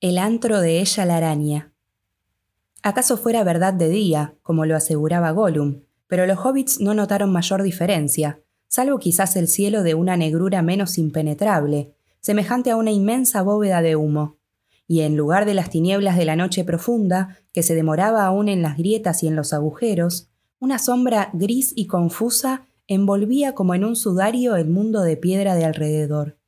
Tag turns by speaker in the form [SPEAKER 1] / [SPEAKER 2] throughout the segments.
[SPEAKER 1] El antro de ella la araña. Acaso fuera verdad de día, como lo aseguraba Gollum, pero los hobbits no notaron mayor diferencia, salvo quizás el cielo de una negrura menos impenetrable, semejante a una inmensa bóveda de humo. Y en lugar de las tinieblas de la noche profunda, que se demoraba aún en las grietas y en los agujeros, una sombra gris y confusa envolvía como en un sudario el mundo de piedra de alrededor.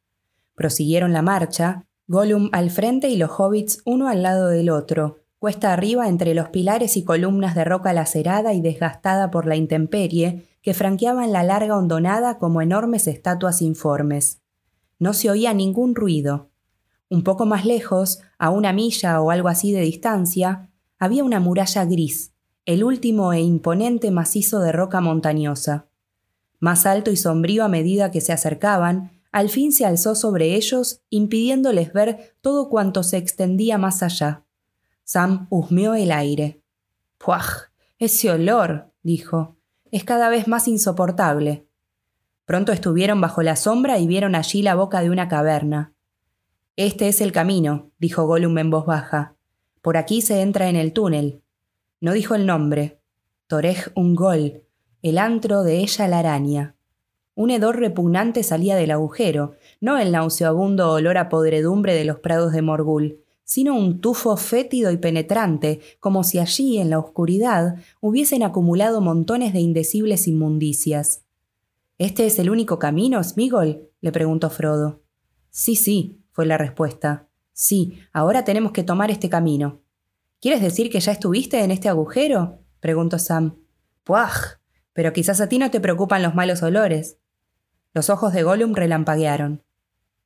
[SPEAKER 1] Prosiguieron la marcha, Gollum al frente y los hobbits uno al lado del otro, cuesta arriba entre los pilares y columnas de roca lacerada y desgastada por la intemperie que franqueaban la larga hondonada como enormes estatuas informes. No se oía ningún ruido. Un poco más lejos, a una milla o algo así de distancia, había una muralla gris, el último e imponente macizo de roca montañosa. Más alto y sombrío a medida que se acercaban, al fin se alzó sobre ellos, impidiéndoles ver todo cuanto se extendía más allá. Sam husmeó el aire. ¡Puaj! Ese olor, dijo, es cada vez más insoportable. Pronto estuvieron bajo la sombra y vieron allí la boca de una caverna. Este es el camino, dijo Gollum en voz baja. Por aquí se entra en el túnel. No dijo el nombre. Torej Ungol, el antro de ella la araña. Un hedor repugnante salía del agujero, no el nauseabundo olor a podredumbre de los prados de Morgul, sino un tufo fétido y penetrante, como si allí, en la oscuridad, hubiesen acumulado montones de indecibles inmundicias. ¿Este es el único camino, Smigol? le preguntó Frodo. Sí, sí, fue la respuesta. Sí, ahora tenemos que tomar este camino. ¿Quieres decir que ya estuviste en este agujero? preguntó Sam. ¡Puaj! Pero quizás a ti no te preocupan los malos olores. Los ojos de Gollum relampaguearon.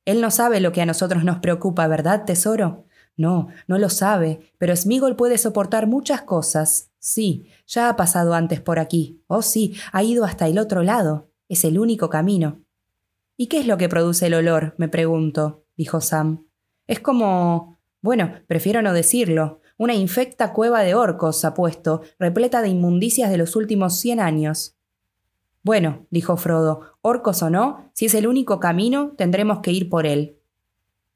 [SPEAKER 1] Él no sabe lo que a nosotros nos preocupa, ¿verdad, tesoro? No, no lo sabe, pero Smigol puede soportar muchas cosas. Sí, ya ha pasado antes por aquí. Oh, sí, ha ido hasta el otro lado. Es el único camino. ¿Y qué es lo que produce el olor? me pregunto, dijo Sam. Es como. Bueno, prefiero no decirlo. Una infecta cueva de orcos, apuesto, repleta de inmundicias de los últimos cien años. Bueno, dijo Frodo, orcos o no, si es el único camino, tendremos que ir por él.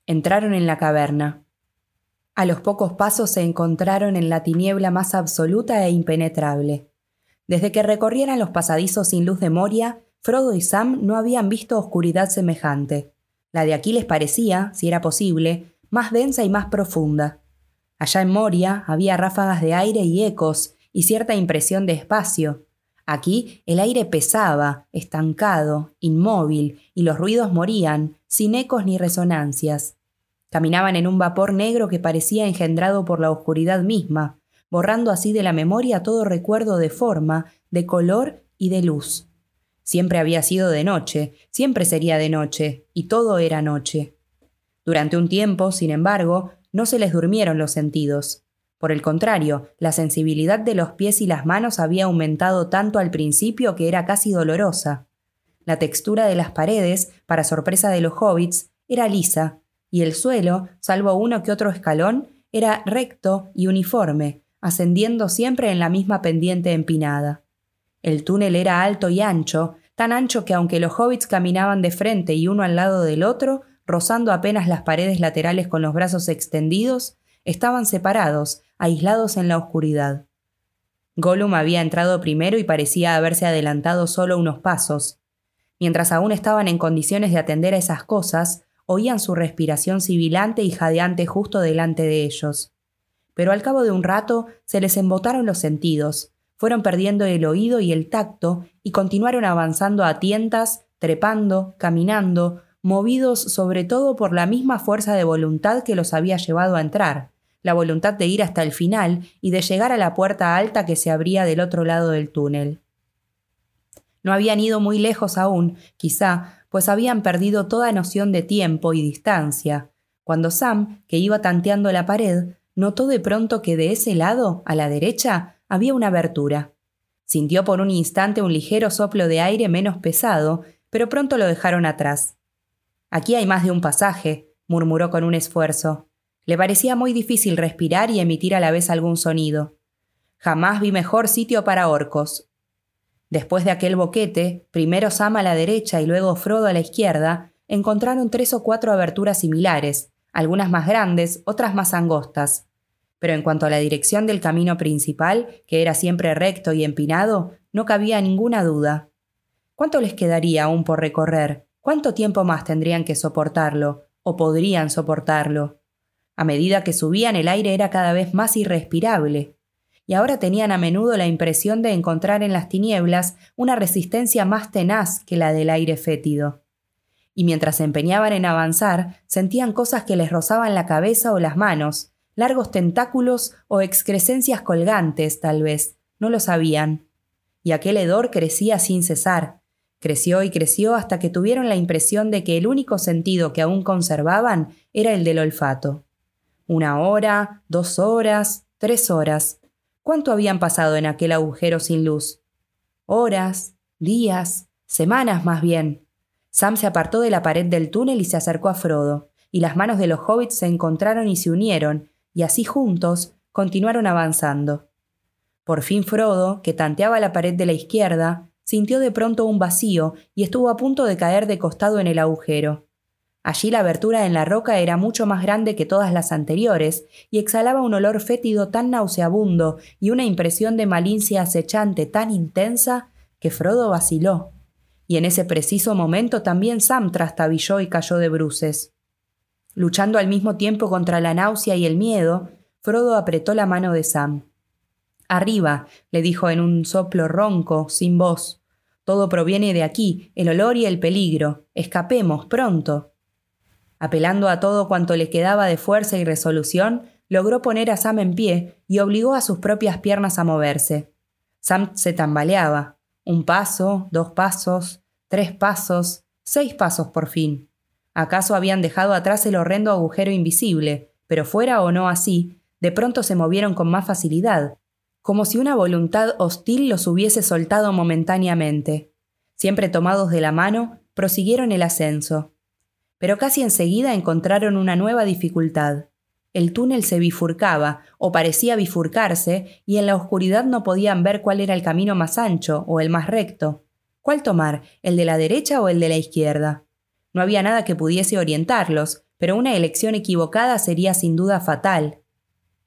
[SPEAKER 1] Entraron en la caverna. A los pocos pasos se encontraron en la tiniebla más absoluta e impenetrable. Desde que recorrieran los pasadizos sin luz de Moria, Frodo y Sam no habían visto oscuridad semejante. La de aquí les parecía, si era posible, más densa y más profunda. Allá en Moria había ráfagas de aire y ecos y cierta impresión de espacio. Aquí el aire pesaba, estancado, inmóvil, y los ruidos morían, sin ecos ni resonancias. Caminaban en un vapor negro que parecía engendrado por la oscuridad misma, borrando así de la memoria todo recuerdo de forma, de color y de luz. Siempre había sido de noche, siempre sería de noche, y todo era noche. Durante un tiempo, sin embargo, no se les durmieron los sentidos. Por el contrario, la sensibilidad de los pies y las manos había aumentado tanto al principio que era casi dolorosa. La textura de las paredes, para sorpresa de los hobbits, era lisa, y el suelo, salvo uno que otro escalón, era recto y uniforme, ascendiendo siempre en la misma pendiente empinada. El túnel era alto y ancho, tan ancho que aunque los hobbits caminaban de frente y uno al lado del otro, rozando apenas las paredes laterales con los brazos extendidos, estaban separados, aislados en la oscuridad. Gollum había entrado primero y parecía haberse adelantado solo unos pasos. Mientras aún estaban en condiciones de atender a esas cosas, oían su respiración sibilante y jadeante justo delante de ellos. Pero al cabo de un rato se les embotaron los sentidos, fueron perdiendo el oído y el tacto y continuaron avanzando a tientas, trepando, caminando, movidos sobre todo por la misma fuerza de voluntad que los había llevado a entrar, la voluntad de ir hasta el final y de llegar a la puerta alta que se abría del otro lado del túnel. No habían ido muy lejos aún, quizá, pues habían perdido toda noción de tiempo y distancia, cuando Sam, que iba tanteando la pared, notó de pronto que de ese lado, a la derecha, había una abertura. Sintió por un instante un ligero soplo de aire menos pesado, pero pronto lo dejaron atrás. Aquí hay más de un pasaje, murmuró con un esfuerzo. Le parecía muy difícil respirar y emitir a la vez algún sonido. Jamás vi mejor sitio para orcos. Después de aquel boquete, primero Sam a la derecha y luego Frodo a la izquierda, encontraron tres o cuatro aberturas similares, algunas más grandes, otras más angostas. Pero en cuanto a la dirección del camino principal, que era siempre recto y empinado, no cabía ninguna duda. ¿Cuánto les quedaría aún por recorrer? ¿Cuánto tiempo más tendrían que soportarlo? ¿O podrían soportarlo? A medida que subían el aire era cada vez más irrespirable, y ahora tenían a menudo la impresión de encontrar en las tinieblas una resistencia más tenaz que la del aire fétido. Y mientras se empeñaban en avanzar, sentían cosas que les rozaban la cabeza o las manos, largos tentáculos o excrescencias colgantes, tal vez, no lo sabían. Y aquel hedor crecía sin cesar, creció y creció hasta que tuvieron la impresión de que el único sentido que aún conservaban era el del olfato. Una hora, dos horas, tres horas. ¿Cuánto habían pasado en aquel agujero sin luz? Horas, días, semanas más bien. Sam se apartó de la pared del túnel y se acercó a Frodo, y las manos de los hobbits se encontraron y se unieron, y así juntos continuaron avanzando. Por fin Frodo, que tanteaba la pared de la izquierda, sintió de pronto un vacío y estuvo a punto de caer de costado en el agujero. Allí la abertura en la roca era mucho más grande que todas las anteriores, y exhalaba un olor fétido tan nauseabundo y una impresión de malicia acechante tan intensa que Frodo vaciló. Y en ese preciso momento también Sam trastabilló y cayó de bruces. Luchando al mismo tiempo contra la náusea y el miedo, Frodo apretó la mano de Sam. Arriba, le dijo en un soplo ronco, sin voz. Todo proviene de aquí, el olor y el peligro. Escapemos, pronto. Apelando a todo cuanto le quedaba de fuerza y resolución, logró poner a Sam en pie y obligó a sus propias piernas a moverse. Sam se tambaleaba. Un paso, dos pasos, tres pasos, seis pasos por fin. ¿Acaso habían dejado atrás el horrendo agujero invisible? Pero fuera o no así, de pronto se movieron con más facilidad, como si una voluntad hostil los hubiese soltado momentáneamente. Siempre tomados de la mano, prosiguieron el ascenso pero casi enseguida encontraron una nueva dificultad. El túnel se bifurcaba, o parecía bifurcarse, y en la oscuridad no podían ver cuál era el camino más ancho o el más recto. ¿Cuál tomar, el de la derecha o el de la izquierda? No había nada que pudiese orientarlos, pero una elección equivocada sería sin duda fatal.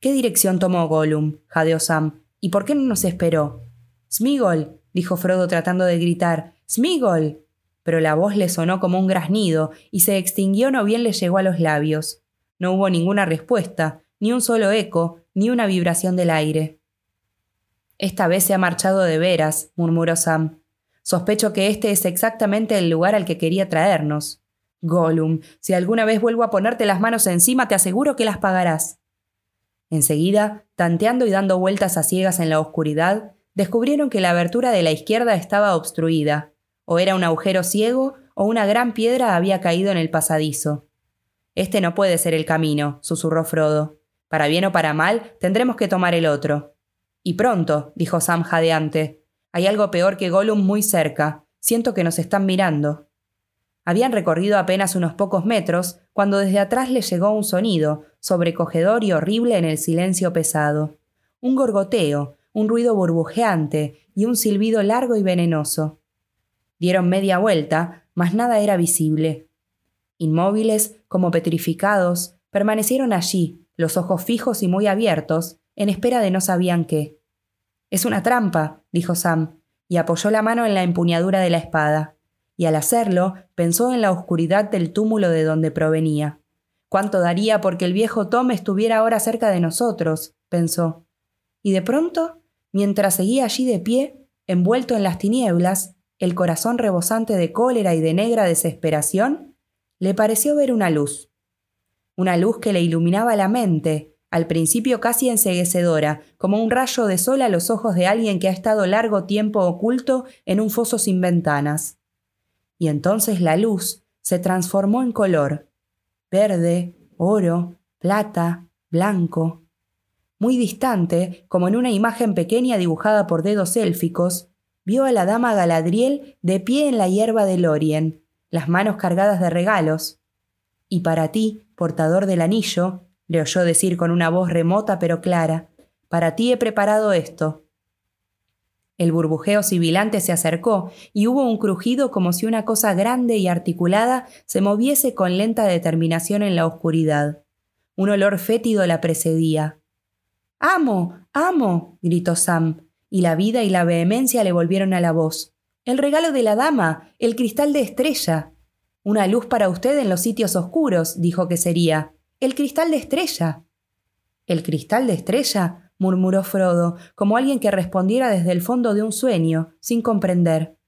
[SPEAKER 1] ¿Qué dirección tomó Gollum? jadeó Sam. ¿Y por qué no nos esperó? Smigol, dijo Frodo tratando de gritar. Smigol pero la voz le sonó como un graznido y se extinguió no bien le llegó a los labios. No hubo ninguna respuesta, ni un solo eco, ni una vibración del aire. Esta vez se ha marchado de veras, murmuró Sam. Sospecho que este es exactamente el lugar al que quería traernos. Gollum, si alguna vez vuelvo a ponerte las manos encima, te aseguro que las pagarás. Enseguida, tanteando y dando vueltas a ciegas en la oscuridad, descubrieron que la abertura de la izquierda estaba obstruida, o era un agujero ciego o una gran piedra había caído en el pasadizo. Este no puede ser el camino, susurró Frodo. Para bien o para mal, tendremos que tomar el otro. Y pronto, dijo Sam jadeante. Hay algo peor que Gollum muy cerca. Siento que nos están mirando. Habían recorrido apenas unos pocos metros cuando desde atrás les llegó un sonido, sobrecogedor y horrible en el silencio pesado. Un gorgoteo, un ruido burbujeante y un silbido largo y venenoso. Dieron media vuelta, mas nada era visible. Inmóviles, como petrificados, permanecieron allí, los ojos fijos y muy abiertos, en espera de no sabían qué. Es una trampa, dijo Sam, y apoyó la mano en la empuñadura de la espada, y al hacerlo pensó en la oscuridad del túmulo de donde provenía. ¿Cuánto daría porque el viejo Tom estuviera ahora cerca de nosotros? pensó. Y de pronto, mientras seguía allí de pie, envuelto en las tinieblas, el corazón rebosante de cólera y de negra desesperación, le pareció ver una luz. Una luz que le iluminaba la mente, al principio casi enseguecedora, como un rayo de sol a los ojos de alguien que ha estado largo tiempo oculto en un foso sin ventanas. Y entonces la luz se transformó en color, verde, oro, plata, blanco. Muy distante, como en una imagen pequeña dibujada por dedos élficos, vio a la dama Galadriel de pie en la hierba de Lorien, las manos cargadas de regalos. Y para ti, portador del anillo, le oyó decir con una voz remota pero clara, para ti he preparado esto. El burbujeo sibilante se acercó y hubo un crujido como si una cosa grande y articulada se moviese con lenta determinación en la oscuridad. Un olor fétido la precedía. ¡Amo! ¡Amo! gritó Sam, y la vida y la vehemencia le volvieron a la voz. El regalo de la dama, el cristal de estrella. Una luz para usted en los sitios oscuros, dijo que sería. El cristal de estrella. ¿El cristal de estrella? murmuró Frodo, como alguien que respondiera desde el fondo de un sueño, sin comprender.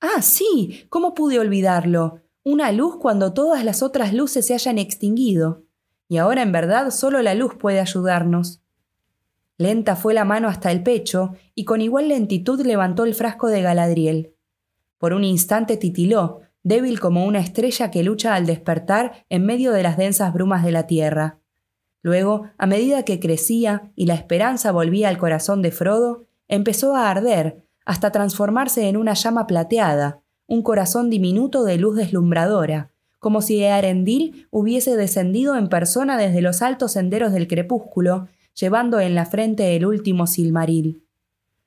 [SPEAKER 1] Ah, sí. ¿Cómo pude olvidarlo? Una luz cuando todas las otras luces se hayan extinguido. Y ahora en verdad solo la luz puede ayudarnos. Lenta fue la mano hasta el pecho y con igual lentitud levantó el frasco de Galadriel. Por un instante titiló, débil como una estrella que lucha al despertar en medio de las densas brumas de la tierra. Luego, a medida que crecía y la esperanza volvía al corazón de Frodo, empezó a arder hasta transformarse en una llama plateada, un corazón diminuto de luz deslumbradora, como si Arendil hubiese descendido en persona desde los altos senderos del crepúsculo llevando en la frente el último silmaril.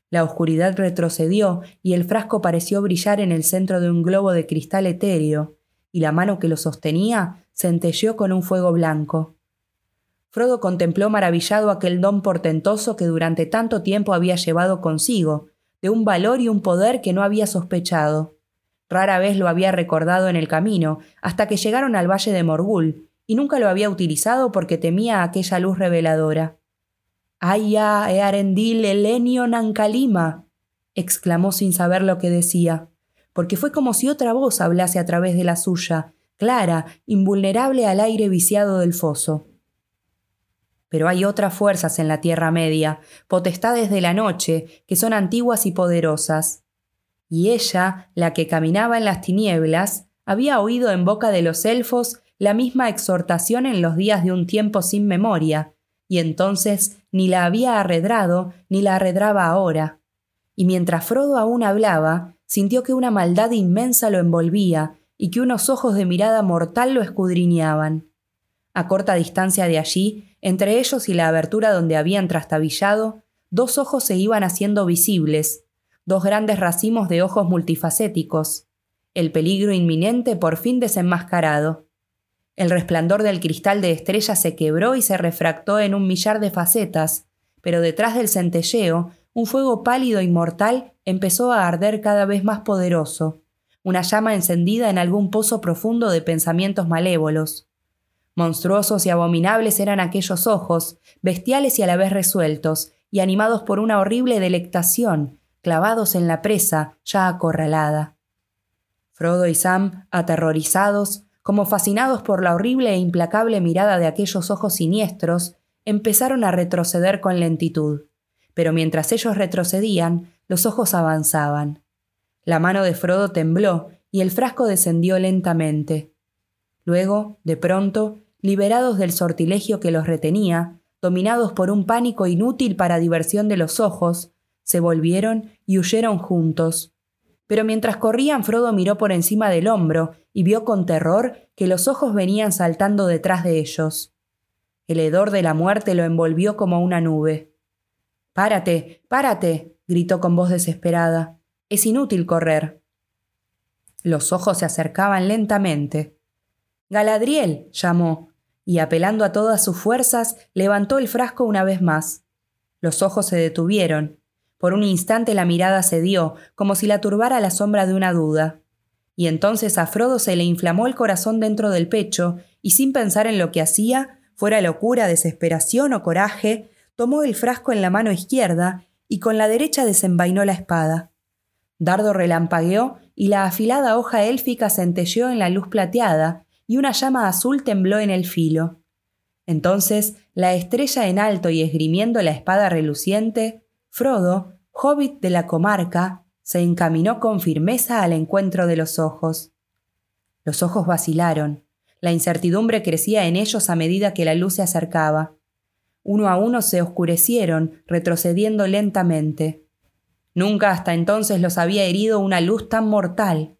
[SPEAKER 1] La oscuridad retrocedió y el frasco pareció brillar en el centro de un globo de cristal etéreo, y la mano que lo sostenía centelleó con un fuego blanco. Frodo contempló maravillado aquel don portentoso que durante tanto tiempo había llevado consigo, de un valor y un poder que no había sospechado. Rara vez lo había recordado en el camino, hasta que llegaron al valle de Morgul, y nunca lo había utilizado porque temía aquella luz reveladora. Aya earendil elenio nancalima, exclamó sin saber lo que decía, porque fue como si otra voz hablase a través de la suya, clara, invulnerable al aire viciado del foso. Pero hay otras fuerzas en la Tierra Media, potestades de la noche, que son antiguas y poderosas. Y ella, la que caminaba en las tinieblas, había oído en boca de los elfos la misma exhortación en los días de un tiempo sin memoria, y entonces ni la había arredrado ni la arredraba ahora. Y mientras Frodo aún hablaba, sintió que una maldad inmensa lo envolvía y que unos ojos de mirada mortal lo escudriñaban. A corta distancia de allí, entre ellos y la abertura donde habían trastabillado, dos ojos se iban haciendo visibles, dos grandes racimos de ojos multifacéticos, el peligro inminente por fin desenmascarado. El resplandor del cristal de estrella se quebró y se refractó en un millar de facetas, pero detrás del centelleo, un fuego pálido y mortal empezó a arder cada vez más poderoso, una llama encendida en algún pozo profundo de pensamientos malévolos. Monstruosos y abominables eran aquellos ojos, bestiales y a la vez resueltos, y animados por una horrible delectación, clavados en la presa ya acorralada. Frodo y Sam, aterrorizados, como fascinados por la horrible e implacable mirada de aquellos ojos siniestros, empezaron a retroceder con lentitud. Pero mientras ellos retrocedían, los ojos avanzaban. La mano de Frodo tembló y el frasco descendió lentamente. Luego, de pronto, liberados del sortilegio que los retenía, dominados por un pánico inútil para diversión de los ojos, se volvieron y huyeron juntos, pero mientras corrían Frodo miró por encima del hombro y vio con terror que los ojos venían saltando detrás de ellos. El hedor de la muerte lo envolvió como una nube. Párate, párate, gritó con voz desesperada. Es inútil correr. Los ojos se acercaban lentamente. Galadriel, llamó, y apelando a todas sus fuerzas, levantó el frasco una vez más. Los ojos se detuvieron, por un instante la mirada cedió, como si la turbara la sombra de una duda. Y entonces a Frodo se le inflamó el corazón dentro del pecho, y sin pensar en lo que hacía, fuera locura, desesperación o coraje, tomó el frasco en la mano izquierda y con la derecha desenvainó la espada. Dardo relampagueó y la afilada hoja élfica centelleó en la luz plateada, y una llama azul tembló en el filo. Entonces, la estrella en alto y esgrimiendo la espada reluciente, Frodo, hobbit de la comarca, se encaminó con firmeza al encuentro de los ojos. Los ojos vacilaron. La incertidumbre crecía en ellos a medida que la luz se acercaba. Uno a uno se oscurecieron, retrocediendo lentamente. Nunca hasta entonces los había herido una luz tan mortal.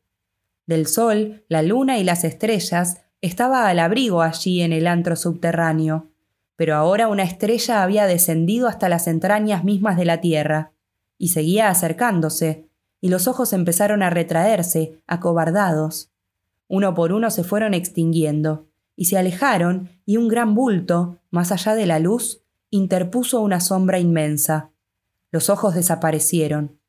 [SPEAKER 1] Del sol, la luna y las estrellas estaba al abrigo allí en el antro subterráneo pero ahora una estrella había descendido hasta las entrañas mismas de la tierra, y seguía acercándose, y los ojos empezaron a retraerse, acobardados. Uno por uno se fueron extinguiendo, y se alejaron, y un gran bulto, más allá de la luz, interpuso una sombra inmensa. Los ojos desaparecieron.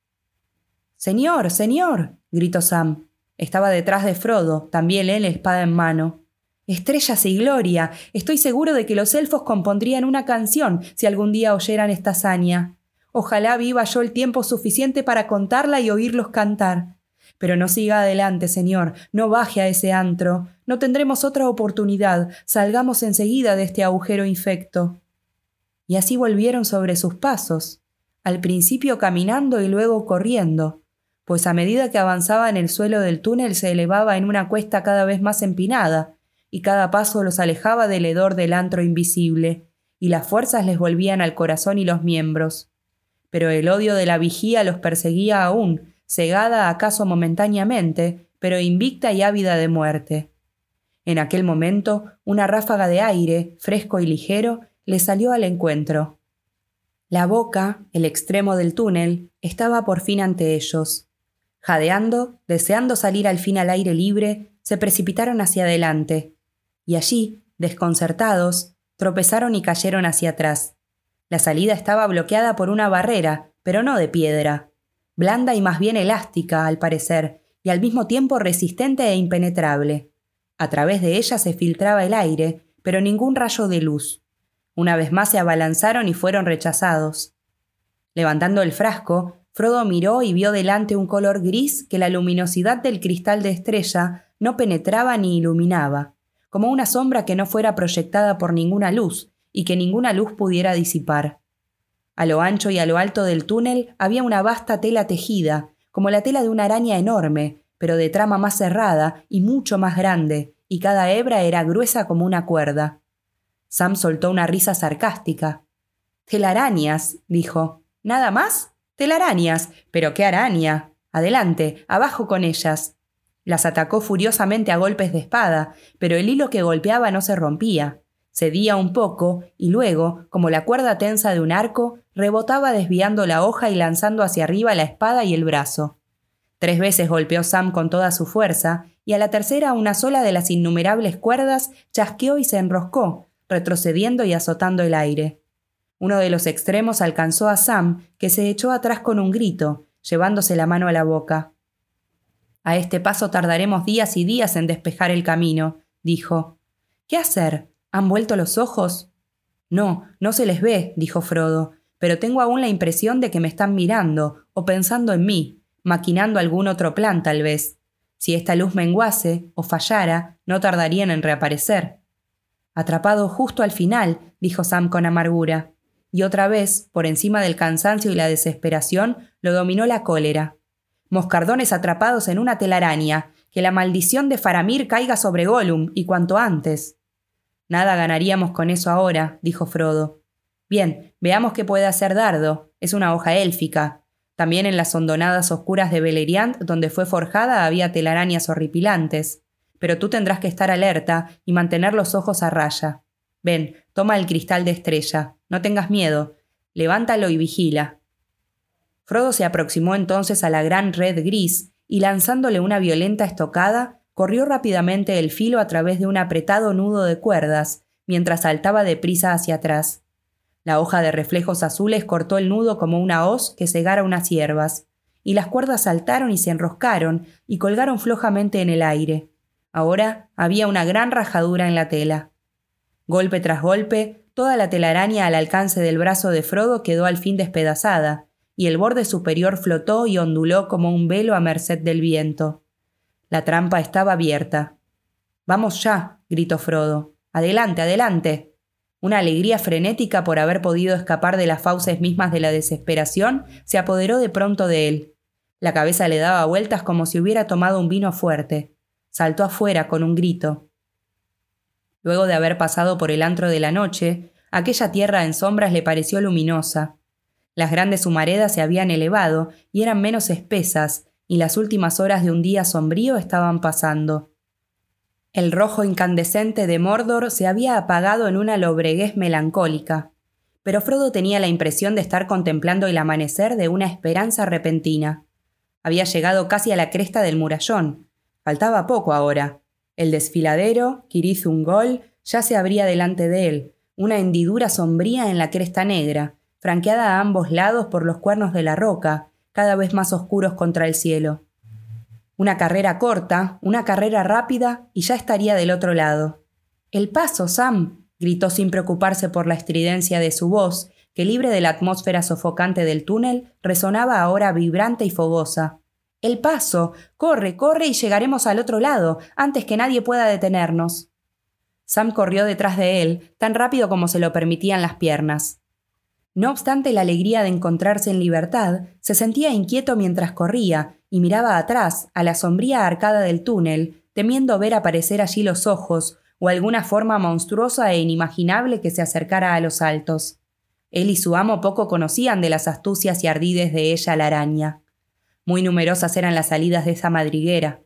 [SPEAKER 1] Señor, señor, gritó Sam. Estaba detrás de Frodo, también él espada en mano. Estrellas y gloria. Estoy seguro de que los elfos compondrían una canción si algún día oyeran esta hazaña. Ojalá viva yo el tiempo suficiente para contarla y oírlos cantar. Pero no siga adelante, señor, no baje a ese antro. No tendremos otra oportunidad. Salgamos enseguida de este agujero infecto. Y así volvieron sobre sus pasos, al principio caminando y luego corriendo, pues a medida que avanzaban el suelo del túnel se elevaba en una cuesta cada vez más empinada, y cada paso los alejaba del hedor del antro invisible, y las fuerzas les volvían al corazón y los miembros. Pero el odio de la vigía los perseguía aún, cegada acaso momentáneamente, pero invicta y ávida de muerte. En aquel momento, una ráfaga de aire, fresco y ligero, le salió al encuentro. La boca, el extremo del túnel, estaba por fin ante ellos. Jadeando, deseando salir al fin al aire libre, se precipitaron hacia adelante, y allí, desconcertados, tropezaron y cayeron hacia atrás. La salida estaba bloqueada por una barrera, pero no de piedra, blanda y más bien elástica, al parecer, y al mismo tiempo resistente e impenetrable. A través de ella se filtraba el aire, pero ningún rayo de luz. Una vez más se abalanzaron y fueron rechazados. Levantando el frasco, Frodo miró y vio delante un color gris que la luminosidad del cristal de estrella no penetraba ni iluminaba, como una sombra que no fuera proyectada por ninguna luz y que ninguna luz pudiera disipar. A lo ancho y a lo alto del túnel había una vasta tela tejida, como la tela de una araña enorme, pero de trama más cerrada y mucho más grande, y cada hebra era gruesa como una cuerda. Sam soltó una risa sarcástica. Telarañas, dijo. ¿Nada más? Telarañas. Pero qué araña. Adelante, abajo con ellas. Las atacó furiosamente a golpes de espada, pero el hilo que golpeaba no se rompía. Cedía un poco y luego, como la cuerda tensa de un arco, rebotaba desviando la hoja y lanzando hacia arriba la espada y el brazo. Tres veces golpeó Sam con toda su fuerza, y a la tercera una sola de las innumerables cuerdas chasqueó y se enroscó, retrocediendo y azotando el aire. Uno de los extremos alcanzó a Sam, que se echó atrás con un grito, llevándose la mano a la boca. A este paso tardaremos días y días en despejar el camino, dijo. ¿Qué hacer? ¿Han vuelto los ojos? No, no se les ve, dijo Frodo, pero tengo aún la impresión de que me están mirando, o pensando en mí, maquinando algún otro plan tal vez. Si esta luz menguase o fallara, no tardarían en reaparecer. Atrapado justo al final, dijo Sam con amargura. Y otra vez, por encima del cansancio y la desesperación, lo dominó la cólera. Moscardones atrapados en una telaraña, que la maldición de Faramir caiga sobre Gollum, y cuanto antes. Nada ganaríamos con eso ahora, dijo Frodo. Bien, veamos qué puede hacer Dardo. Es una hoja élfica. También en las hondonadas oscuras de Beleriand, donde fue forjada, había telarañas horripilantes. Pero tú tendrás que estar alerta y mantener los ojos a raya. Ven, toma el cristal de estrella. No tengas miedo. Levántalo y vigila. Frodo se aproximó entonces a la gran red gris y lanzándole una violenta estocada, corrió rápidamente el filo a través de un apretado nudo de cuerdas, mientras saltaba deprisa hacia atrás. La hoja de reflejos azules cortó el nudo como una hoz que cegara unas hierbas, y las cuerdas saltaron y se enroscaron y colgaron flojamente en el aire. Ahora había una gran rajadura en la tela. Golpe tras golpe, toda la telaraña al alcance del brazo de Frodo quedó al fin despedazada, y el borde superior flotó y onduló como un velo a merced del viento. La trampa estaba abierta. Vamos ya, gritó Frodo. Adelante, adelante. Una alegría frenética por haber podido escapar de las fauces mismas de la desesperación se apoderó de pronto de él. La cabeza le daba vueltas como si hubiera tomado un vino fuerte. Saltó afuera con un grito. Luego de haber pasado por el antro de la noche, aquella tierra en sombras le pareció luminosa. Las grandes humaredas se habían elevado y eran menos espesas, y las últimas horas de un día sombrío estaban pasando. El rojo incandescente de Mordor se había apagado en una lobreguez melancólica, pero Frodo tenía la impresión de estar contemplando el amanecer de una esperanza repentina. Había llegado casi a la cresta del murallón. Faltaba poco ahora. El desfiladero, Kirith Ungol, ya se abría delante de él, una hendidura sombría en la cresta negra, franqueada a ambos lados por los cuernos de la roca, cada vez más oscuros contra el cielo. Una carrera corta, una carrera rápida, y ya estaría del otro lado. El paso, Sam, gritó sin preocuparse por la estridencia de su voz, que libre de la atmósfera sofocante del túnel, resonaba ahora vibrante y fogosa. El paso. Corre, corre y llegaremos al otro lado, antes que nadie pueda detenernos. Sam corrió detrás de él, tan rápido como se lo permitían las piernas. No obstante la alegría de encontrarse en libertad, se sentía inquieto mientras corría y miraba atrás, a la sombría arcada del túnel, temiendo ver aparecer allí los ojos o alguna forma monstruosa e inimaginable que se acercara a los altos. Él y su amo poco conocían de las astucias y ardides de ella la araña. Muy numerosas eran las salidas de esa madriguera.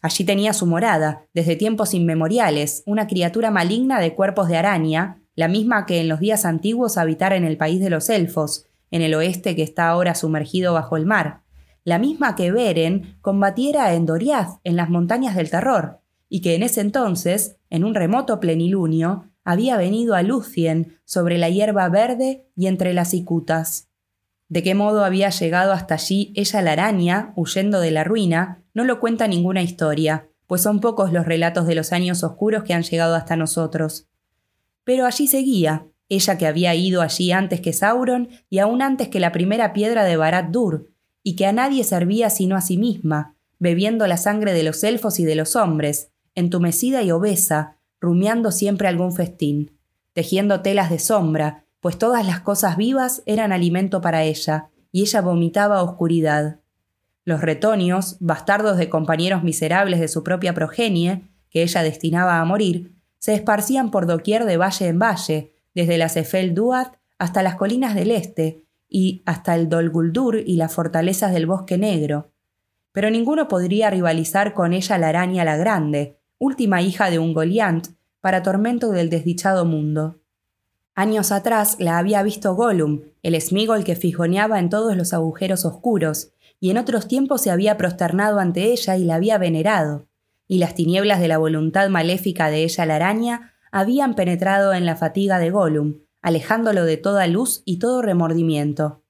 [SPEAKER 1] Allí tenía su morada, desde tiempos inmemoriales, una criatura maligna de cuerpos de araña, la misma que en los días antiguos habitara en el país de los elfos, en el oeste que está ahora sumergido bajo el mar, la misma que Beren combatiera en Doriath, en las montañas del terror, y que en ese entonces, en un remoto plenilunio, había venido a Lucien sobre la hierba verde y entre las cicutas. De qué modo había llegado hasta allí ella la araña, huyendo de la ruina, no lo cuenta ninguna historia, pues son pocos los relatos de los años oscuros que han llegado hasta nosotros. Pero allí seguía, ella que había ido allí antes que Sauron y aún antes que la primera piedra de Barad-dûr, y que a nadie servía sino a sí misma, bebiendo la sangre de los elfos y de los hombres, entumecida y obesa, rumiando siempre algún festín, tejiendo telas de sombra, pues todas las cosas vivas eran alimento para ella, y ella vomitaba oscuridad. Los retonios, bastardos de compañeros miserables de su propia progenie, que ella destinaba a morir, se esparcían por doquier de valle en valle, desde la Cefel Duat hasta las colinas del este, y hasta el Dol Guldur y las fortalezas del Bosque Negro. Pero ninguno podría rivalizar con ella la araña la grande, última hija de un Goliant, para tormento del desdichado mundo. Años atrás la había visto Gollum, el esmigol que fijoneaba en todos los agujeros oscuros, y en otros tiempos se había prosternado ante ella y la había venerado, y las tinieblas de la voluntad maléfica de ella la araña habían penetrado en la fatiga de Gollum, alejándolo de toda luz y todo remordimiento.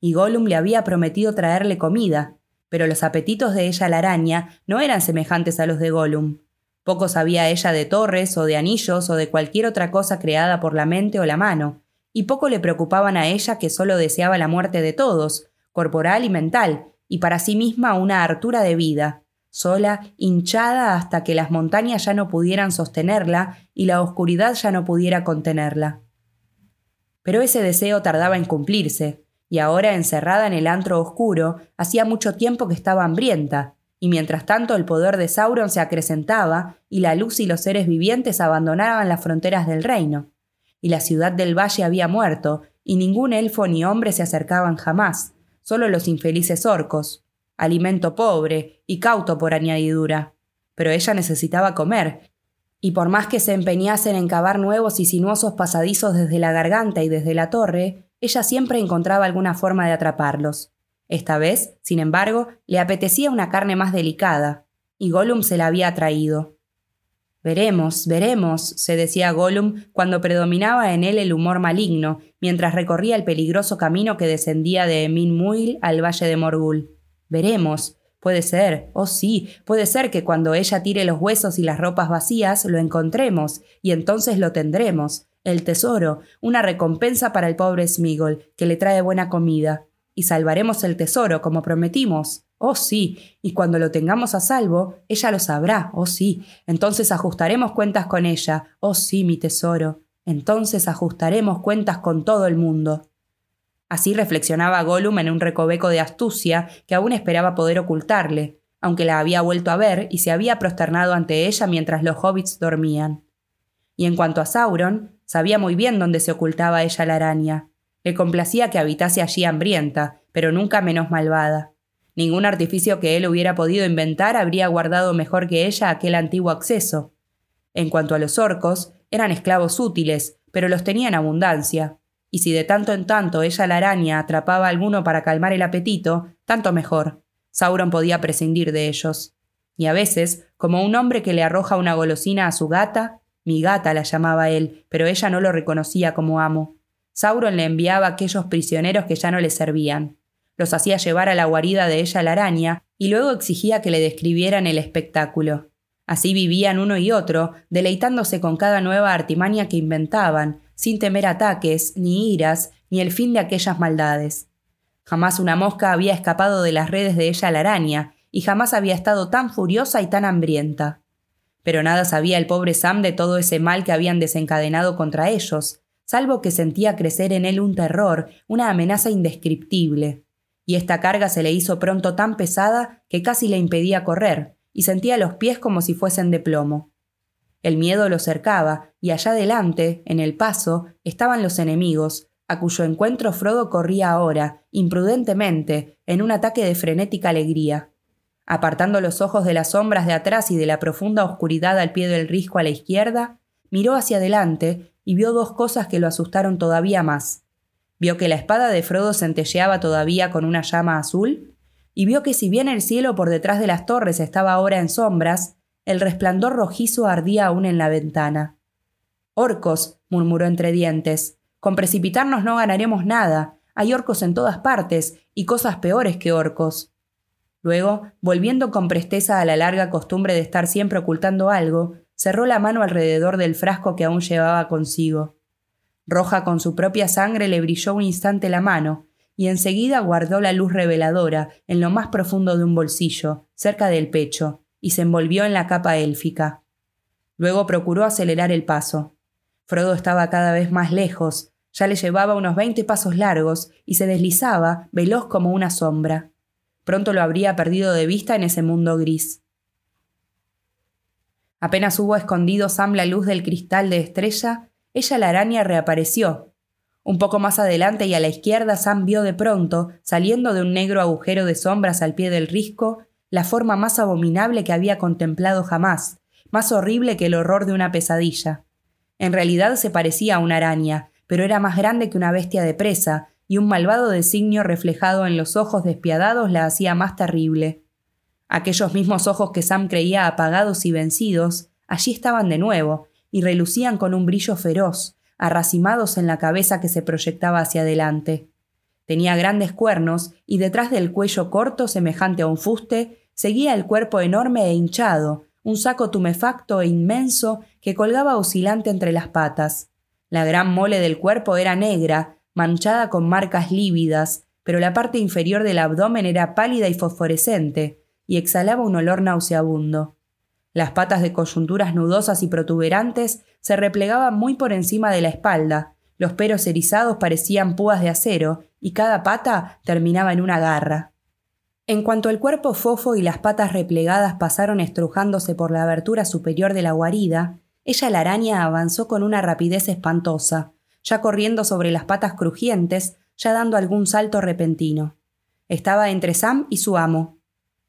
[SPEAKER 1] Y Gollum le había prometido traerle comida, pero los apetitos de ella la araña no eran semejantes a los de Gollum. Poco sabía ella de torres o de anillos o de cualquier otra cosa creada por la mente o la mano, y poco le preocupaban a ella que solo deseaba la muerte de todos, corporal y mental, y para sí misma una hartura de vida, sola, hinchada hasta que las montañas ya no pudieran sostenerla y la oscuridad ya no pudiera contenerla. Pero ese deseo tardaba en cumplirse, y ahora encerrada en el antro oscuro, hacía mucho tiempo que estaba hambrienta, y mientras tanto el poder de Sauron se acrecentaba y la luz y los seres vivientes abandonaban las fronteras del reino. Y la ciudad del valle había muerto, y ningún elfo ni hombre se acercaban jamás, solo los infelices orcos, alimento pobre y cauto por añadidura. Pero ella necesitaba comer, y por más que se empeñasen en cavar nuevos y sinuosos pasadizos desde la garganta y desde la torre, ella siempre encontraba alguna forma de atraparlos. Esta vez, sin embargo, le apetecía una carne más delicada, y Gollum se la había traído. Veremos, veremos, se decía Gollum cuando predominaba en él el humor maligno, mientras recorría el peligroso camino que descendía de Emin Muil al valle de Morgul. Veremos. Puede ser, oh sí, puede ser que cuando ella tire los huesos y las ropas vacías lo encontremos, y entonces lo tendremos, el tesoro, una recompensa para el pobre Smigol, que le trae buena comida y salvaremos el tesoro como prometimos. Oh sí, y cuando lo tengamos a salvo, ella lo sabrá, oh sí, entonces ajustaremos cuentas con ella, oh sí, mi tesoro, entonces ajustaremos cuentas con todo el mundo. Así reflexionaba Gollum en un recoveco de astucia que aún esperaba poder ocultarle, aunque la había vuelto a ver y se había prosternado ante ella mientras los hobbits dormían. Y en cuanto a Sauron, sabía muy bien dónde se ocultaba ella la araña. Le complacía que habitase allí hambrienta, pero nunca menos malvada. Ningún artificio que él hubiera podido inventar habría guardado mejor que ella aquel antiguo acceso. En cuanto a los orcos, eran esclavos útiles, pero los tenía en abundancia. Y si de tanto en tanto ella la araña atrapaba a alguno para calmar el apetito, tanto mejor. Sauron podía prescindir de ellos. Y a veces, como un hombre que le arroja una golosina a su gata, mi gata la llamaba él, pero ella no lo reconocía como amo. Sauron le enviaba a aquellos prisioneros que ya no le servían. Los hacía llevar a la guarida de ella la araña y luego exigía que le describieran el espectáculo. Así vivían uno y otro, deleitándose con cada nueva artimaña que inventaban, sin temer ataques, ni iras, ni el fin de aquellas maldades. Jamás una mosca había escapado de las redes de ella la araña, y jamás había estado tan furiosa y tan hambrienta. Pero nada sabía el pobre Sam de todo ese mal que habían desencadenado contra ellos, salvo que sentía crecer en él un terror, una amenaza indescriptible. Y esta carga se le hizo pronto tan pesada que casi le impedía correr, y sentía los pies como si fuesen de plomo. El miedo lo cercaba, y allá delante, en el paso, estaban los enemigos, a cuyo encuentro Frodo corría ahora, imprudentemente, en un ataque de frenética alegría. Apartando los ojos de las sombras de atrás y de la profunda oscuridad al pie del risco a la izquierda, miró hacia adelante y vio dos cosas que lo asustaron todavía más. Vio que la espada de Frodo centelleaba todavía con una llama azul, y vio que si bien el cielo por detrás de las torres estaba ahora en sombras, el resplandor rojizo ardía aún en la ventana. Orcos, murmuró entre dientes, con precipitarnos no ganaremos nada, hay orcos en todas partes, y cosas peores que orcos. Luego, volviendo con presteza a la larga costumbre de estar siempre ocultando algo, cerró la mano alrededor del frasco que aún llevaba consigo. Roja con su propia sangre le brilló un instante la mano, y enseguida guardó la luz reveladora en lo más profundo de un bolsillo, cerca del pecho, y se envolvió en la capa élfica. Luego procuró acelerar el paso. Frodo estaba cada vez más lejos, ya le llevaba unos veinte pasos largos y se deslizaba, veloz como una sombra. Pronto lo habría perdido de vista en ese mundo gris. Apenas hubo escondido Sam la luz del cristal de estrella, ella la araña reapareció. Un poco más adelante y a la izquierda Sam vio de pronto, saliendo de un negro agujero de sombras al pie del risco, la forma más abominable que había contemplado jamás, más horrible que el horror de una pesadilla. En realidad se parecía a una araña, pero era más grande que una bestia de presa, y un malvado designio reflejado en los ojos despiadados la hacía más terrible. Aquellos mismos ojos que Sam creía apagados y vencidos, allí estaban de nuevo, y relucían con un brillo feroz, arracimados en la cabeza que se proyectaba hacia adelante. Tenía grandes cuernos, y detrás del cuello corto, semejante a un fuste, seguía el cuerpo enorme e hinchado, un saco tumefacto e inmenso que colgaba oscilante entre las patas. La gran mole del cuerpo era negra, manchada con marcas lívidas, pero la parte inferior del abdomen era pálida y fosforescente, y exhalaba un olor nauseabundo. Las patas de coyunturas nudosas y protuberantes se replegaban muy por encima de la espalda, los pelos erizados parecían púas de acero, y cada pata terminaba en una garra. En cuanto el cuerpo fofo y las patas replegadas pasaron estrujándose por la abertura superior de la guarida, ella la araña avanzó con una rapidez espantosa, ya corriendo sobre las patas crujientes, ya dando algún salto repentino. Estaba entre Sam y su amo.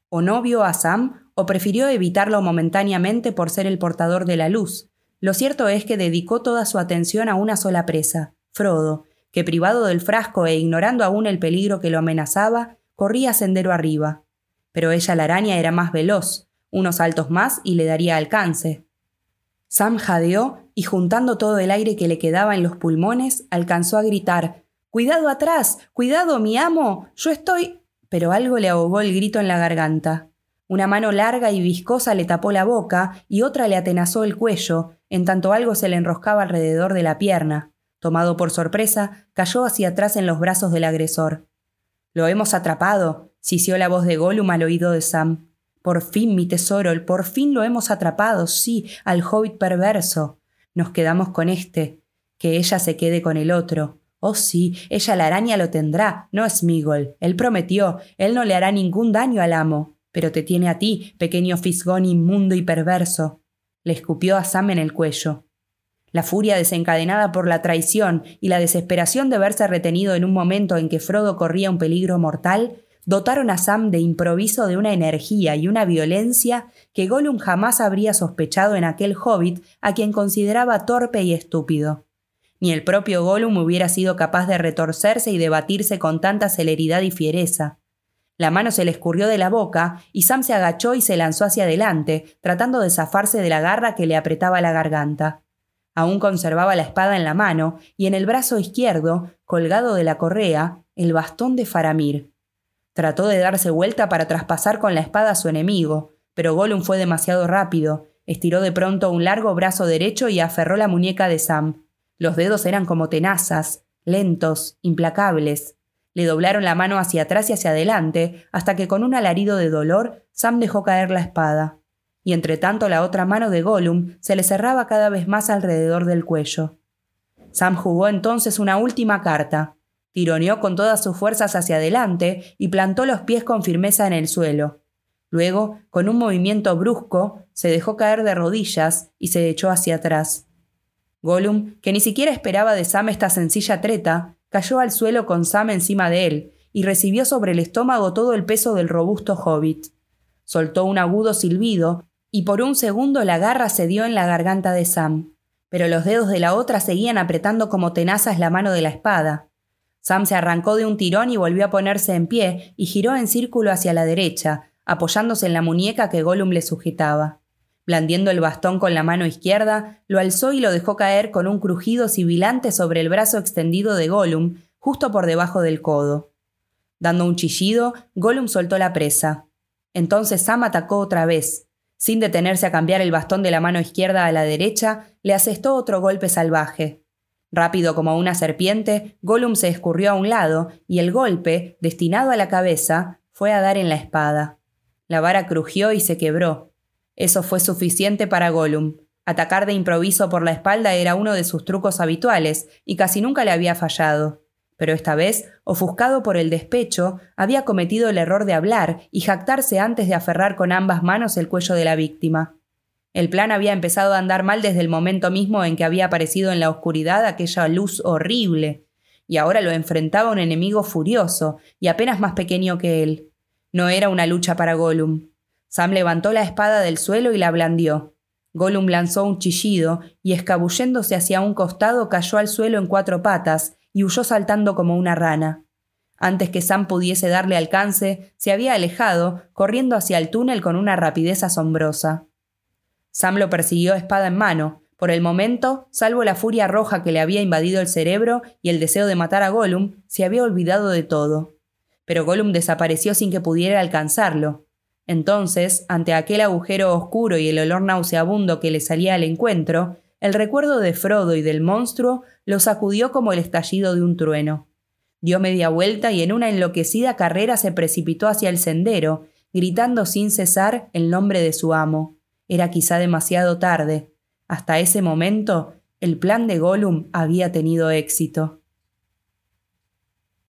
[SPEAKER 1] O no vio a Sam, o prefirió evitarlo momentáneamente por ser el portador de la luz. Lo cierto es que dedicó toda su atención a una sola presa, Frodo, que privado del frasco e ignorando aún el peligro que lo amenazaba, corría sendero arriba. Pero ella la araña era más veloz, unos saltos más y le daría alcance. Sam jadeó y juntando todo el aire que le quedaba en los pulmones, alcanzó a gritar Cuidado atrás. Cuidado, mi amo. Yo estoy. pero algo le ahogó el grito en la garganta. Una mano larga y viscosa le tapó la boca y otra le atenazó el cuello, en tanto algo se le enroscaba alrededor de la pierna. Tomado por sorpresa, cayó hacia atrás en los brazos del agresor. Lo hemos atrapado, sisió la voz de Gollum al oído de Sam. Por fin, mi tesoro, por fin lo hemos atrapado, sí, al hobbit perverso. Nos quedamos con este. Que ella se quede con el otro. Oh sí, ella la araña lo tendrá, no es Migol. Él prometió, él no le hará ningún daño al amo. Pero te tiene a ti, pequeño fisgón inmundo y perverso. Le escupió a Sam en el cuello. La furia desencadenada por la traición y la desesperación de verse retenido en un momento en que Frodo corría un peligro mortal dotaron a Sam de improviso de una energía y una violencia que Gollum jamás habría sospechado en aquel hobbit a quien consideraba torpe y estúpido. Ni el propio Gollum hubiera sido capaz de retorcerse y debatirse con tanta celeridad y fiereza. La mano se le escurrió de la boca y Sam se agachó y se lanzó hacia adelante, tratando de zafarse de la garra que le apretaba la garganta. Aún conservaba la espada en la mano y en el brazo izquierdo, colgado de la correa, el bastón de Faramir. Trató de darse vuelta para traspasar con la espada a su enemigo, pero Gollum fue demasiado rápido, estiró de pronto un largo brazo derecho y aferró la muñeca de Sam. Los dedos eran como tenazas, lentos, implacables. Le doblaron la mano hacia atrás y hacia adelante, hasta que con un alarido de dolor, Sam dejó caer la espada. Y entre tanto la otra mano de Gollum se le cerraba cada vez más alrededor del cuello. Sam jugó entonces una última carta. Tironeó con todas sus fuerzas hacia adelante y plantó los pies con firmeza en el suelo. Luego, con un movimiento brusco, se dejó caer de rodillas y se echó hacia atrás. Gollum, que ni siquiera esperaba de Sam esta sencilla treta, cayó al suelo con Sam encima de él y recibió sobre el estómago todo el peso del robusto hobbit. Soltó un agudo silbido y por un segundo la garra se dio en la garganta de Sam, pero los dedos de la otra seguían apretando como tenazas la mano de la espada. Sam se arrancó de un tirón y volvió a ponerse en pie y giró en círculo hacia la derecha, apoyándose en la muñeca que Gollum le sujetaba. Blandiendo el bastón con la mano izquierda, lo alzó y lo dejó caer con un crujido sibilante sobre el brazo extendido de Gollum, justo por debajo del codo. Dando un chillido, Gollum soltó la presa. Entonces Sam atacó otra vez. Sin detenerse a cambiar el bastón de la mano izquierda a la derecha, le asestó otro golpe salvaje. Rápido como una serpiente, Gollum se escurrió a un lado y el golpe, destinado a la cabeza, fue a dar en la espada. La vara crujió y se quebró, eso fue suficiente para Gollum. Atacar de improviso por la espalda era uno de sus trucos habituales, y casi nunca le había fallado. Pero esta vez, ofuscado por el despecho, había cometido el error de hablar y jactarse antes de aferrar con ambas manos el cuello de la víctima. El plan había empezado a andar mal desde el momento mismo en que había aparecido en la oscuridad aquella luz horrible, y ahora lo enfrentaba un enemigo furioso y apenas más pequeño que él. No era una lucha para Gollum. Sam levantó la espada del suelo y la blandió. Gollum lanzó un chillido y escabulléndose hacia un costado cayó al suelo en cuatro patas y huyó saltando como una rana. Antes que Sam pudiese darle alcance, se había alejado, corriendo hacia el túnel con una rapidez asombrosa. Sam lo persiguió espada en mano. Por el momento, salvo la furia roja que le había invadido el cerebro y el deseo de matar a Gollum, se había olvidado de todo. Pero Gollum desapareció sin que pudiera alcanzarlo. Entonces, ante aquel agujero oscuro y el olor nauseabundo que le salía al encuentro, el recuerdo de Frodo y del monstruo lo sacudió como el estallido de un trueno. Dio media vuelta y en una enloquecida carrera se precipitó hacia el sendero, gritando sin cesar el nombre de su amo. Era quizá demasiado tarde. Hasta ese momento, el plan de Gollum había tenido éxito.